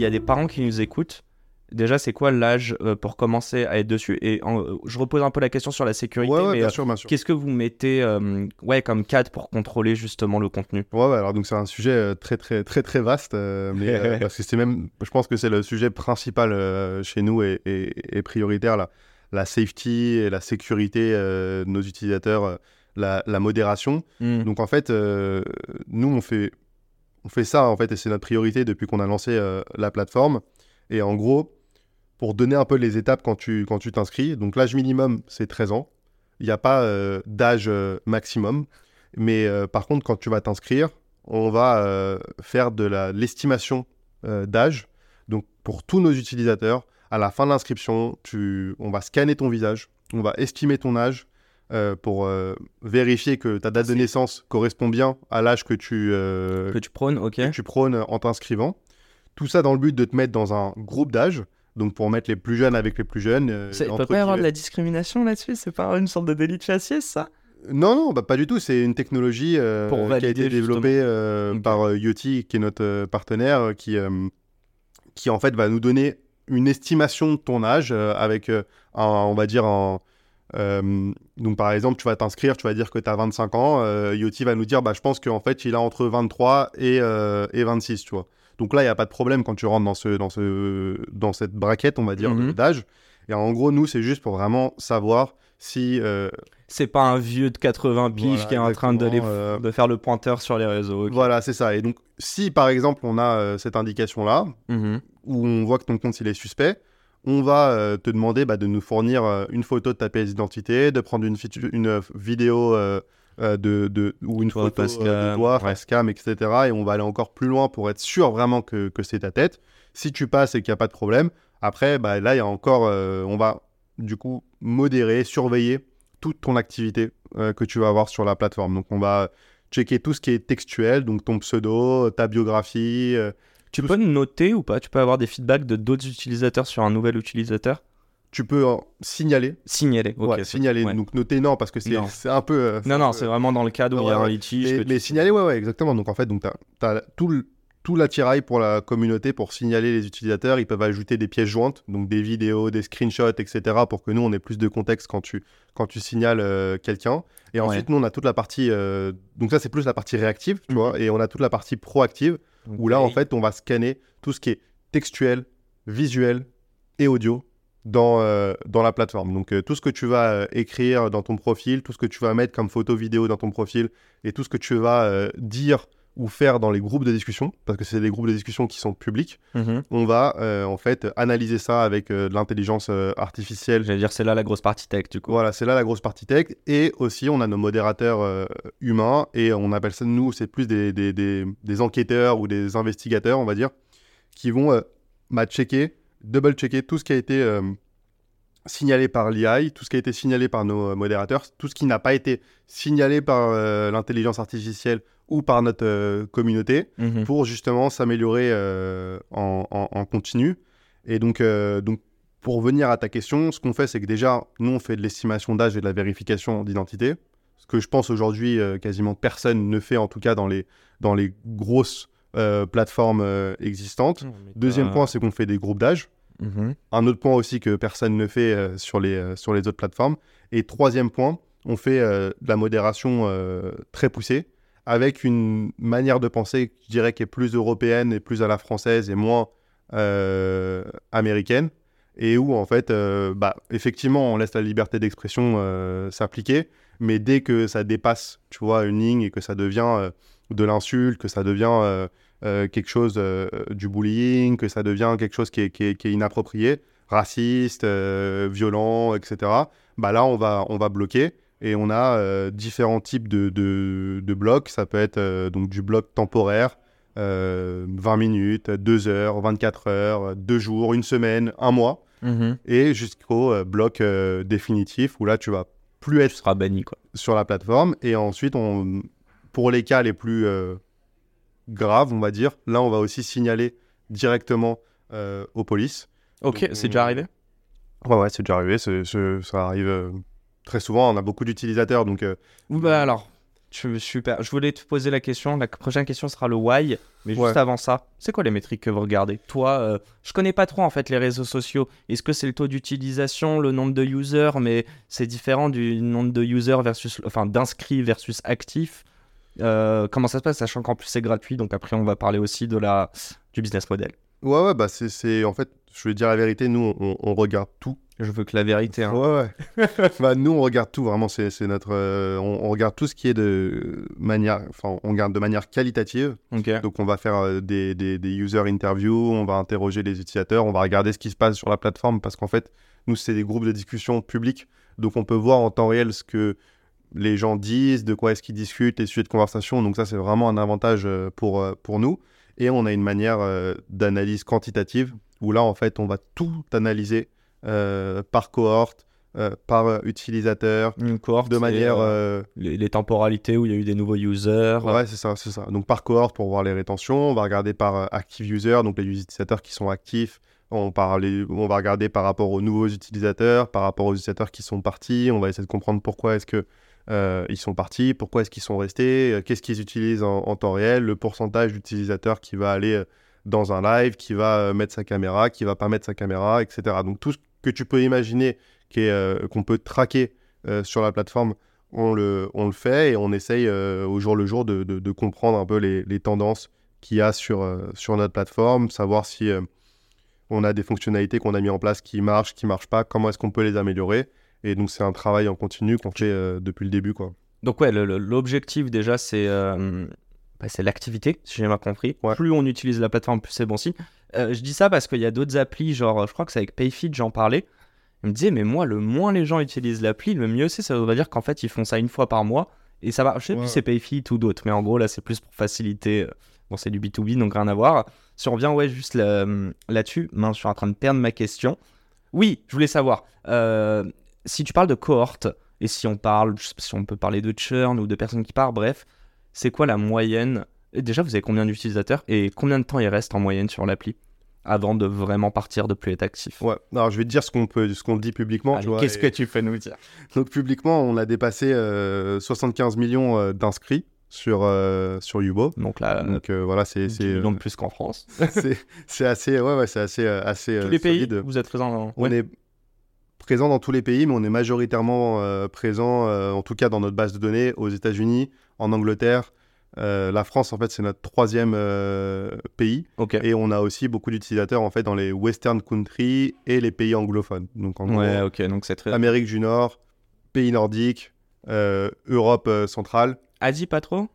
Y a des parents qui nous écoutent, déjà c'est quoi l'âge euh, pour commencer à être dessus? Et en- euh, je repose un peu la question sur la sécurité, Ouais, ouais, mais bien euh, sûr, qu'est-ce que vous mettez euh, ouais, comme cadre pour contrôler justement le contenu? Ouais, ouais, alors donc c'est un sujet très très très très vaste, mais parce que c'est même, je pense que c'est le sujet principal chez nous et, et- et prioritaire la, la safety et la sécurité de nos utilisateurs, la, la modération. Hmm. Donc en fait, nous on fait on fait ça en fait et c'est notre priorité depuis qu'on a lancé euh, la plateforme. Et en gros, pour donner un peu les étapes quand tu quand tu t'inscris, donc l'âge minimum c'est 13 ans. Il n'y a pas euh, d'âge euh, maximum, mais par contre quand tu vas t'inscrire, on va faire de l'estimation d'âge. Donc pour tous nos utilisateurs, à la fin de l'inscription, on va scanner ton visage, on va estimer ton âge euh, pour euh, vérifier que ta date de naissance correspond bien à l'âge que tu euh, Que tu prônes, ok que tu prônes en t'inscrivant. Tout ça dans le but de te mettre dans un groupe d'âge, donc pour mettre les plus jeunes avec les plus jeunes. euh, Ça- Il peut entre pas y avoir de guillemets. la discrimination là-dessus? C'est pas une sorte de délit de faciès, ça? Non, non, bah, pas du tout. C'est une technologie euh, Pour qui a valider, été développée euh, Ok. par euh, Yoti, qui est notre euh, partenaire, euh, qui, euh, qui en fait va nous donner une estimation de ton âge euh, avec, euh, un- on va dire, un, euh, donc par exemple, tu vas t'inscrire, tu vas dire que tu as 25 ans, euh, Yoti va nous dire, bah, je pense qu'en fait, il a entre 23 et, euh, et 26, tu vois. Donc là, il n'y a pas de problème quand tu rentres dans, ce, dans, ce, dans cette braquette, on va dire, Mhm. d'âge. Et en gros, nous, c'est juste pour vraiment savoir si euh, C'est pas un vieux de 80 piges Voilà, qui est en train de, faire le pointeur sur les réseaux. Voilà, c'est ça. Et donc, si par exemple on a cette indication-là, Mhm. où on voit que ton compte il est suspect, on va euh, te demander bah, de nous fournir euh, une photo de ta pièce d'identité, de prendre une, euh, vidéo de, de- ou une Toi, photo de toi, ouais. face cam, etc. Et on va aller encore plus loin pour être sûr vraiment que, que c'est ta tête. Si tu passes et qu'il n'y a pas de problème, après, bah, là, il y a encore, euh, on va du coup modérer, surveiller toute ton activité euh, que tu vas avoir sur la plateforme. Donc, on va checker tout ce qui est textuel, donc ton pseudo, ta biographie. Tu peux noter ou pas? Tu peux avoir des feedbacks de d'autres utilisateurs sur un nouvel utilisateur? Tu peux euh, signaler. Signaler, ok. ouais, signaler. ouais. Donc noter non, parce que c'est un peu. euh, Non, non, c'est vraiment dans le cadre où il y a un litige. Mais, tu- signaler, ouais, ouais, exactement. Donc en fait, donc tu as, tout, le- tout l'attirail pour la communauté pour signaler les utilisateurs. Ils peuvent ajouter des pièces jointes, donc des vidéos, des screenshots, etc. pour que nous, on ait plus de contexte quand tu, quand tu signales euh, quelqu'un. Et Ouais. ensuite, nous, on a toute la partie. euh, donc ça, c'est plus la partie réactive, tu Mhm. vois. Et on a toute la partie proactive où là, en fait, on va scanner tout ce qui est textuel, visuel et audio dans, euh, dans la plateforme. Donc, euh, tout ce que tu vas euh, écrire dans ton profil, tout ce que tu vas mettre comme photo vidéo dans ton profil et tout ce que tu vas dire ou faire dans les groupes de discussion, parce que c'est des groupes de discussion qui sont publics, Mhm. on va euh, en fait analyser ça avec euh, de l'intelligence euh, artificielle. J'allais dire, c'est là la grosse partie tech, du coup. Voilà, c'est là la grosse partie tech. Et aussi, on a nos modérateurs humains et on appelle ça, nous, c'est plus des, des, des- des enquêteurs ou des investigateurs, on va dire, qui vont bah, checker, double-checker tout ce qui a été signalé par l'IA, tout ce qui a été signalé par nos euh, modérateurs, tout ce qui n'a pas été signalé par euh, l'intelligence artificielle ou par notre euh, communauté Mhm. pour justement s'améliorer euh, en, en- en continu. Et donc, donc, pour venir à ta question, ce qu'on fait, c'est que déjà, nous, on fait de l'estimation d'âge et de la vérification d'identité. Ce que je pense aujourd'hui, quasiment personne ne fait, en tout cas dans les, dans les grosses plateformes existantes. Deuxième point, c'est qu'on fait des groupes d'âge. Mhm. Un autre point aussi que personne ne fait euh, sur, les, euh, sur les autres plateformes. Et troisième point, on fait euh, de la modération très poussée avec une manière de penser, je dirais, qui est plus européenne et plus à la française et moins américaine. Et où, en fait, bah, effectivement, on laisse la liberté d'expression s'appliquer. Mais dès que ça dépasse, tu vois, une ligne et que ça devient de l'insulte, que ça devient euh, quelque chose euh, du bullying, que ça devient quelque chose qui est, qui est- qui est inapproprié, raciste, euh, violent, etc. Bah là, on va, on va bloquer et on a différents types de, de, de blocs. Ça peut être donc du bloc temporaire, euh, 20 minutes, 2 heures, 24 heures, 2 jours, une semaine, un mois, Mhm. et jusqu'au euh, bloc euh, définitif où là, tu vas plus Tu être seras banni, quoi. sur la plateforme. Et ensuite, on, pour les cas les plus euh, graves, on va dire, là, on va aussi signaler directement euh, aux polices. Ok, c'est on- déjà arrivé? Ouais, ouais, c'est déjà arrivé. c'est- c'est- ça arrive euh, très souvent. On a beaucoup d'utilisateurs, donc euh, bah alors, je, super. Je voulais te poser la question. La prochaine question sera le why. Mais juste avant ça, c'est quoi les métriques que vous regardez? Toi, euh, je connais pas trop en fait les réseaux sociaux. Est-ce que c'est le taux d'utilisation, le nombre de users, mais c'est différent du nombre de users versus, enfin, d'inscrits versus actifs Euh, Comment ça se passe, sachant qu'en plus c'est gratuit. Donc après, on va parler aussi de la du business model. ouais, ouais, bah c'est- c'est en fait, je vais dire la vérité, nous, on, on regarde tout. Je veux que la vérité. hein. Ouais, ouais. bah, nous, on regarde tout, vraiment. C'est c'est notre. euh, on, on regarde tout ce qui est de manière. Enfin, on regarde de manière qualitative. Ok. Donc, on va faire euh, des, des, des user interviews, on va interroger les utilisateurs, on va regarder ce qui se passe sur la plateforme parce qu'en fait, nous, c'est des groupes de discussion publics. Donc, on peut voir en temps réel ce que les gens disent, de quoi est-ce qu'ils discutent, les sujets de conversation. Donc, ça, c'est vraiment un avantage euh, pour, euh, pour nous. Et on a une manière euh, d'analyse quantitative où là, en fait, on va tout analyser euh, par cohorte, euh, par utilisateur, Une cohorte. de manière. euh, les, les temporalités où il y a eu des nouveaux users. Ouais, c'est ça, c'est ça. Donc par cohorte pour voir les rétentions, on va regarder par active user, donc les utilisateurs qui sont actifs. On, on va regarder par rapport aux nouveaux utilisateurs, par rapport aux utilisateurs qui sont partis. On va essayer de comprendre pourquoi est-ce que euh, ils sont partis, pourquoi est-ce qu'ils sont restés, euh, qu'est-ce qu'ils utilisent en, temps réel, le pourcentage d'utilisateurs qui va aller euh, dans un live, qui va mettre sa caméra, qui va pas mettre sa caméra, etc. Donc tout ce que tu peux imaginer qu'on peut traquer sur la plateforme, on le, on le fait et on essaye au jour le jour de, de- comprendre un peu les, les tendances qu'il y a sur, sur notre plateforme, savoir si on a des fonctionnalités qu'on a mis en place qui marchent, qui marchent pas, comment est-ce qu'on peut les améliorer. Et donc c'est un travail en continu qu'on fait euh, depuis le début. Quoi. Donc ouais, l'objectif déjà c'est euh, bah, c'est l'activité, si j'ai bien compris. Ouais. Plus on utilise la plateforme, plus c'est bon signe. Euh, je dis ça parce qu'il y a d'autres applis, genre je crois que c'est avec Payfit, j'en parlais. Il me disait mais moi le moins les gens utilisent l'appli, le mieux c'est ça veut dire qu'en fait ils font ça une fois par mois et ça va. Je sais plus Ouais. si c'est Payfit ou d'autres, mais en gros là c'est plus pour faciliter. euh, Bon c'est du B2B donc rien à voir. Si on revient ouais juste là- là-dessus, mince je suis en train de perdre ma question. Oui, je voulais savoir. euh, si tu parles de cohorte, et si on parle, si on peut parler de churn ou de personnes qui partent, bref, c'est quoi la moyenne? Déjà, vous avez combien d'utilisateurs et combien de temps il reste en moyenne sur l'appli avant de vraiment partir de plus être actif? Ouais. Alors je vais te dire ce qu'on peut, ce qu'on dit publiquement. Qu'est-ce et- que tu peux nous dire? Donc publiquement, on a dépassé euh, 75 millions euh, d'inscrits sur, euh, sur Yubo. Donc là, Donc euh, voilà, c'est 10 c'est millions euh, de plus qu'en France. c'est assez, ouais, ouais, c'est assez, euh, assez Tous euh, les pays, solide. vous êtes présents dans... On Ouais. est présent dans tous les pays, mais on est majoritairement euh, présent, euh, en tout cas dans notre base de données, aux États-Unis, en Angleterre. Euh, la France, en fait, c'est notre troisième pays. Et on a aussi beaucoup d'utilisateurs, en fait, dans les Western countries et les pays anglophones. Donc, en Ouais, gros, ok, donc c'est très... Amérique du Nord, pays nordiques, Europe centrale. Asie, pas trop?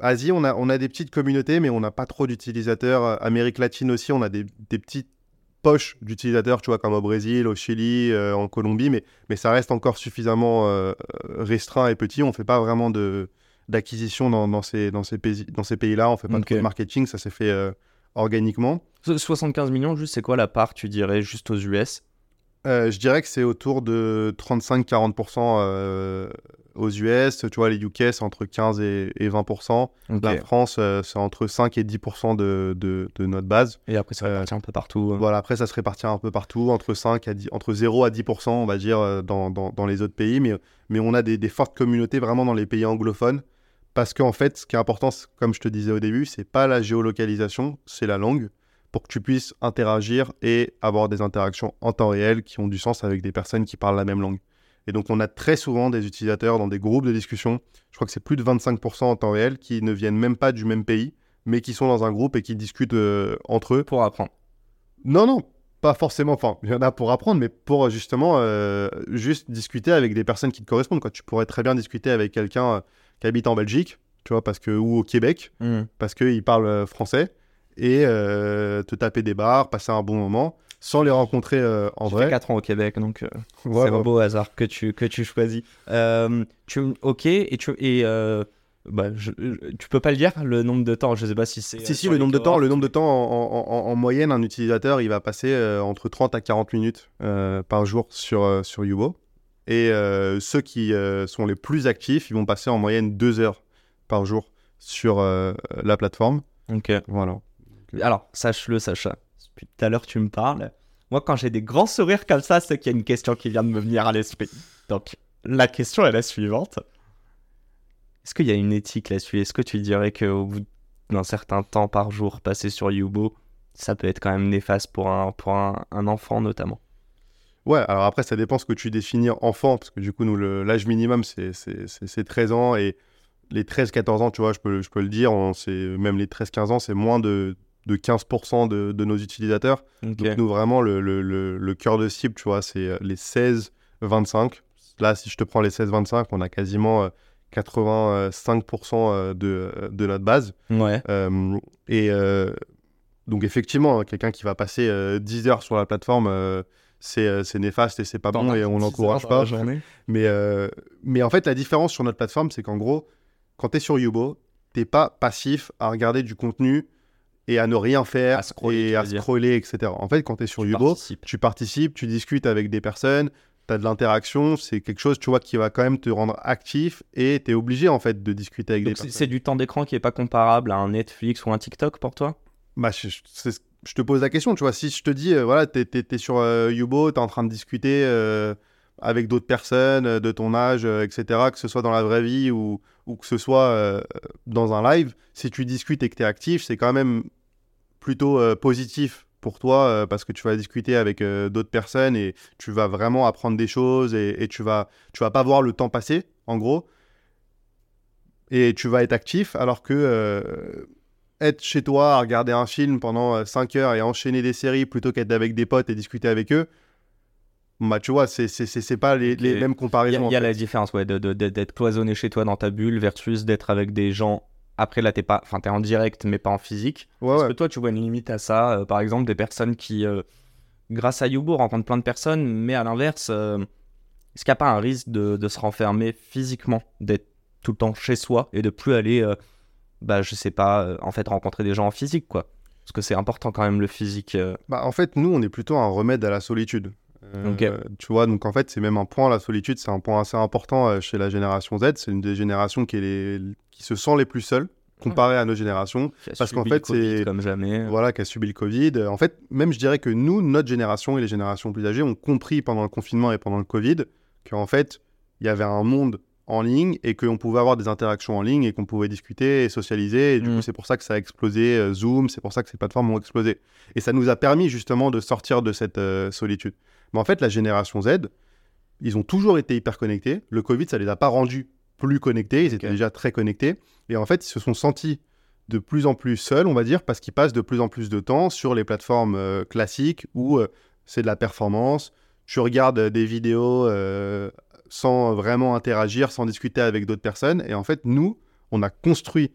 Asie, on a, on a des petites communautés, mais on n'a pas trop d'utilisateurs. Amérique latine aussi, on a des, des petites poches d'utilisateurs, tu vois, comme au Brésil, au Chili, euh, en Colombie, mais, mais ça reste encore suffisamment euh, restreint et petit. On ne fait pas vraiment de d'acquisition dans, dans ces, dans ces pays, dans ces pays-là. On fait pas de marketing, ça s'est fait euh, organiquement. So- 75 millions, juste, c'est quoi la part, tu dirais, juste aux US je dirais que c'est autour de 35-40% euh, aux US. Tu vois, les UK, c'est entre 15 et, et 20%. Ok. La France, euh, c'est entre 5 et 10% de, de, de notre base. Et après, ça Euh, répartit un peu partout. Voilà, après, ça se répartit un peu partout, entre, 5 à 10, entre 0 à 10%, on va dire, euh, dans, dans, dans les autres pays. Mais, mais on a des, des fortes communautés vraiment dans les pays anglophones. Parce qu'en fait, ce qui est important, comme je te disais au début, c'est pas la géolocalisation, c'est la langue. Pour que tu puisses interagir et avoir des interactions en temps réel qui ont du sens avec des personnes qui parlent la même langue. Et donc, on a très souvent des utilisateurs dans des groupes de discussion. Je crois que c'est plus de 25% en temps réel qui ne viennent même pas du même pays, mais qui sont dans un groupe et qui discutent euh, entre eux. Pour apprendre. Non, non, pas forcément. Enfin, il y en a pour apprendre, mais pour euh, justement euh, juste discuter avec des personnes qui te correspondent. Quoi. Tu pourrais très bien discuter avec quelqu'un euh, qui habite en Belgique, tu vois, parce que, ou au Québec, Hmm. parce qu'il parle français, et te taper des bars, passer un bon moment, sans les rencontrer euh, en J'ai fait vrai. 4 ans au Québec, donc... euh, Ouais, c'est un beau hasard que tu, que tu choisis. Euh, tu, ok, et, tu, et Bah, je- tu peux pas le dire, le nombre de temps Je sais pas si c'est. Si, si, le nombre de temps, le nombre de temps en, en- en- en moyenne, un utilisateur, il va passer entre 30 à 40 minutes par jour sur, sur Yubo. Et ceux qui sont les plus actifs, ils vont passer en moyenne 2 heures par jour sur la plateforme. Ok. Voilà. Alors, sache-le, Sacha. Depuis tout à l'heure, tu me parles. Moi, quand j'ai des grands sourires comme ça, c'est qu'il y a une question qui vient de me venir à l'esprit. Donc, la question est la suivante. Est-ce qu'il y a une éthique là-dessus? Est-ce que tu dirais qu'au bout d'un certain temps par jour passé sur Yubo, ça peut être quand même néfaste pour un, pour un, enfant notamment? Ouais, alors après, ça dépend ce que tu définis enfant, parce que du coup, nous, l'âge minimum, c'est- c'est c'est- c'est 13 ans, et les 13-14 ans, tu vois, je peux, je peux le dire, on- même les 13-15 ans, c'est moins de, de 15% de, de nos utilisateurs. Donc nous, vraiment, le, le, le, le cœur de cible, tu vois, c'est euh, les 16-25. Là, si je te prends les 16-25, on a quasiment euh, 85% euh, de, de notre base. Ouais. Euh, et euh, donc effectivement, hein, quelqu'un qui va passer euh, 10 heures sur la plateforme, euh, c'est euh, c'est néfaste et c'est pas bon et on n'encourage pas. Mais, euh, mais en fait, la différence sur notre plateforme, c'est qu'en gros, quand tu es sur Yubo, t'es pas passif à regarder du contenu et à ne rien faire À scroller, et à scroller, etc. En fait, quand tu es sur Tu Yubo, participes. tu participes, tu discutes avec des personnes, tu as de l'interaction, c'est quelque chose, tu vois, qui va quand même te rendre actif et tu es obligé, en fait, de discuter avec Donc, des personnes. c'est du temps d'écran qui est pas comparable à un Netflix ou un TikTok pour toi? Bah, je, je- c'est- je te pose la question, tu vois, si je te dis, euh, voilà, tu es, sur euh, Yubo, tu es en train de discuter euh, avec d'autres personnes euh, de ton âge, euh, etc., que ce soit dans la vraie vie ou, que ce soit euh, dans un live, si tu discutes et que tu es actif, c'est quand même plutôt positif pour toi parce que tu vas discuter avec d'autres personnes et tu vas vraiment apprendre des choses et, tu vas tu vas pas voir le temps passer en gros et tu vas être actif alors que être chez toi à regarder un film pendant 5 heures et enchaîner des séries plutôt qu'être avec des potes et discuter avec eux bah tu vois c'est c'est pas les, mêmes Il y a, comparaisons il y a la différence, ouais, de- de- de- d'être cloisonné chez toi dans ta bulle versus d'être avec des gens. Après, là, t'es pas, enfin, t'es en direct, mais pas en physique. ouais, ouais. que toi, tu vois une limite à ça euh, Par exemple, des personnes qui, euh, grâce à Yubo, rencontrent plein de personnes, mais à l'inverse, euh, est-ce qu'il n'y a pas un risque de, de se renfermer physiquement, d'être tout le temps chez soi et de plus aller, bah, je sais pas, en fait, rencontrer des gens en physique, quoi? Parce que c'est important quand même le physique. euh. Bah, en fait, nous, on est plutôt un remède à la solitude. Euh, Ok. Tu vois, donc en fait, c'est même un point, la solitude, c'est un point assez important euh, chez la génération Z. C'est une des générations qui, est les- qui se sent les plus seules comparée à nos générations. Parce qu'en fait, c'est- comme jamais. Voilà, qui a subi le Covid. En fait, même je dirais que nous, notre génération et les générations plus âgées ont compris pendant le confinement et pendant le Covid qu'en fait, il y avait un monde en ligne et qu'on pouvait avoir des interactions en ligne et qu'on pouvait discuter et socialiser. Et du Mm. coup, c'est pour ça que ça a explosé, euh, Zoom, c'est pour ça que ces plateformes ont explosé. Et ça nous a permis justement de sortir de cette euh, solitude. Mais en fait, la génération Z, ils ont toujours été hyper connectés. Le Covid, ça les a pas rendus plus connectés. Ils étaient déjà très connectés. Et en fait, ils se sont sentis de plus en plus seuls, on va dire, parce qu'ils passent de plus en plus de temps sur les plateformes euh, classiques où euh, c'est de la performance. Tu regardes euh, des vidéos euh, sans vraiment interagir, sans discuter avec d'autres personnes. Et en fait, nous, on a construit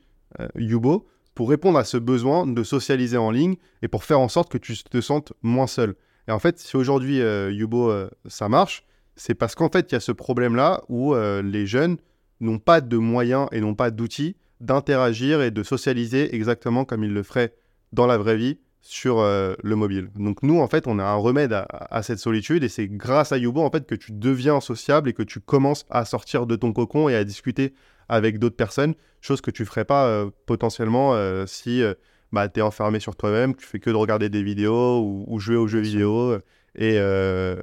Yubo pour répondre à ce besoin de socialiser en ligne et pour faire en sorte que tu te sentes moins seul. Et en fait, si aujourd'hui euh, Yubo euh, ça marche, c'est parce qu'en fait, il y a ce problème-là où euh, les jeunes n'ont pas de moyens et n'ont pas d'outils d'interagir et de socialiser exactement comme ils le feraient dans la vraie vie sur le mobile. Donc nous, en fait, on a un remède à, cette solitude et c'est grâce à Yubo, en fait, que tu deviens sociable et que tu commences à sortir de ton cocon et à discuter avec d'autres personnes, chose que tu ferais pas potentiellement si bah, tu es enfermé sur toi-même, tu fais que de regarder des vidéos ou, ou jouer aux jeux vidéo euh, et, euh,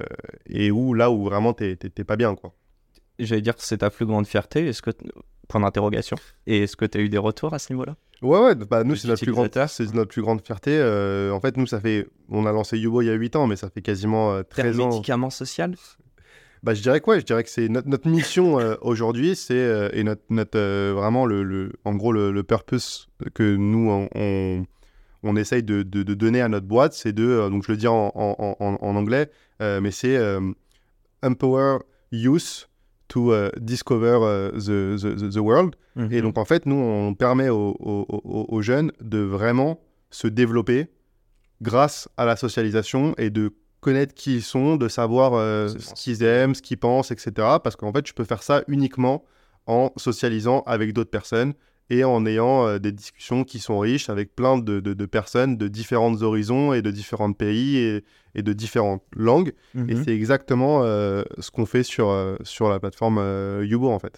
et où là où vraiment t'es t'es- t'es pas bien quoi. J'allais dire que c'est ta plus grande fierté. Est-ce que point d'interrogation Et est-ce que tu as eu des retours à ce niveau-là? Ouais, ouais, bah, nous, c'est notre, plus grande, utilisateurs. c'est notre plus grande fierté. Euh, en fait, nous, ça fait. On a lancé Yubo il y a 8 ans, mais ça fait quasiment euh, Terme 13 ans. médicament social? Bah, je dirais quoi Je dirais que c'est notre, notre mission euh, aujourd'hui, c'est. euh, et notre, notre, euh, vraiment, le, le- en gros, le, le purpose que nous, on, on, on essaye de, de- de donner à notre boîte, c'est de. donc, je le dis en, en- en- en anglais, mais c'est Empower Youth to discover the, the, the- world. Mhm. Et donc, en fait, nous, on permet aux- aux jeunes de vraiment se développer grâce à la socialisation et de connaître qui ils sont, de savoir euh, ce qu'ils aiment, ce qu'ils pensent, etc. Parce qu'en fait, tu peux faire ça uniquement en socialisant avec d'autres personnes et en ayant euh, des discussions qui sont riches avec plein de, de- de personnes de différents horizons et de différents pays et, et de différentes langues. Et Mhm. c'est exactement euh, ce qu'on fait sur, sur la plateforme Yubo en fait.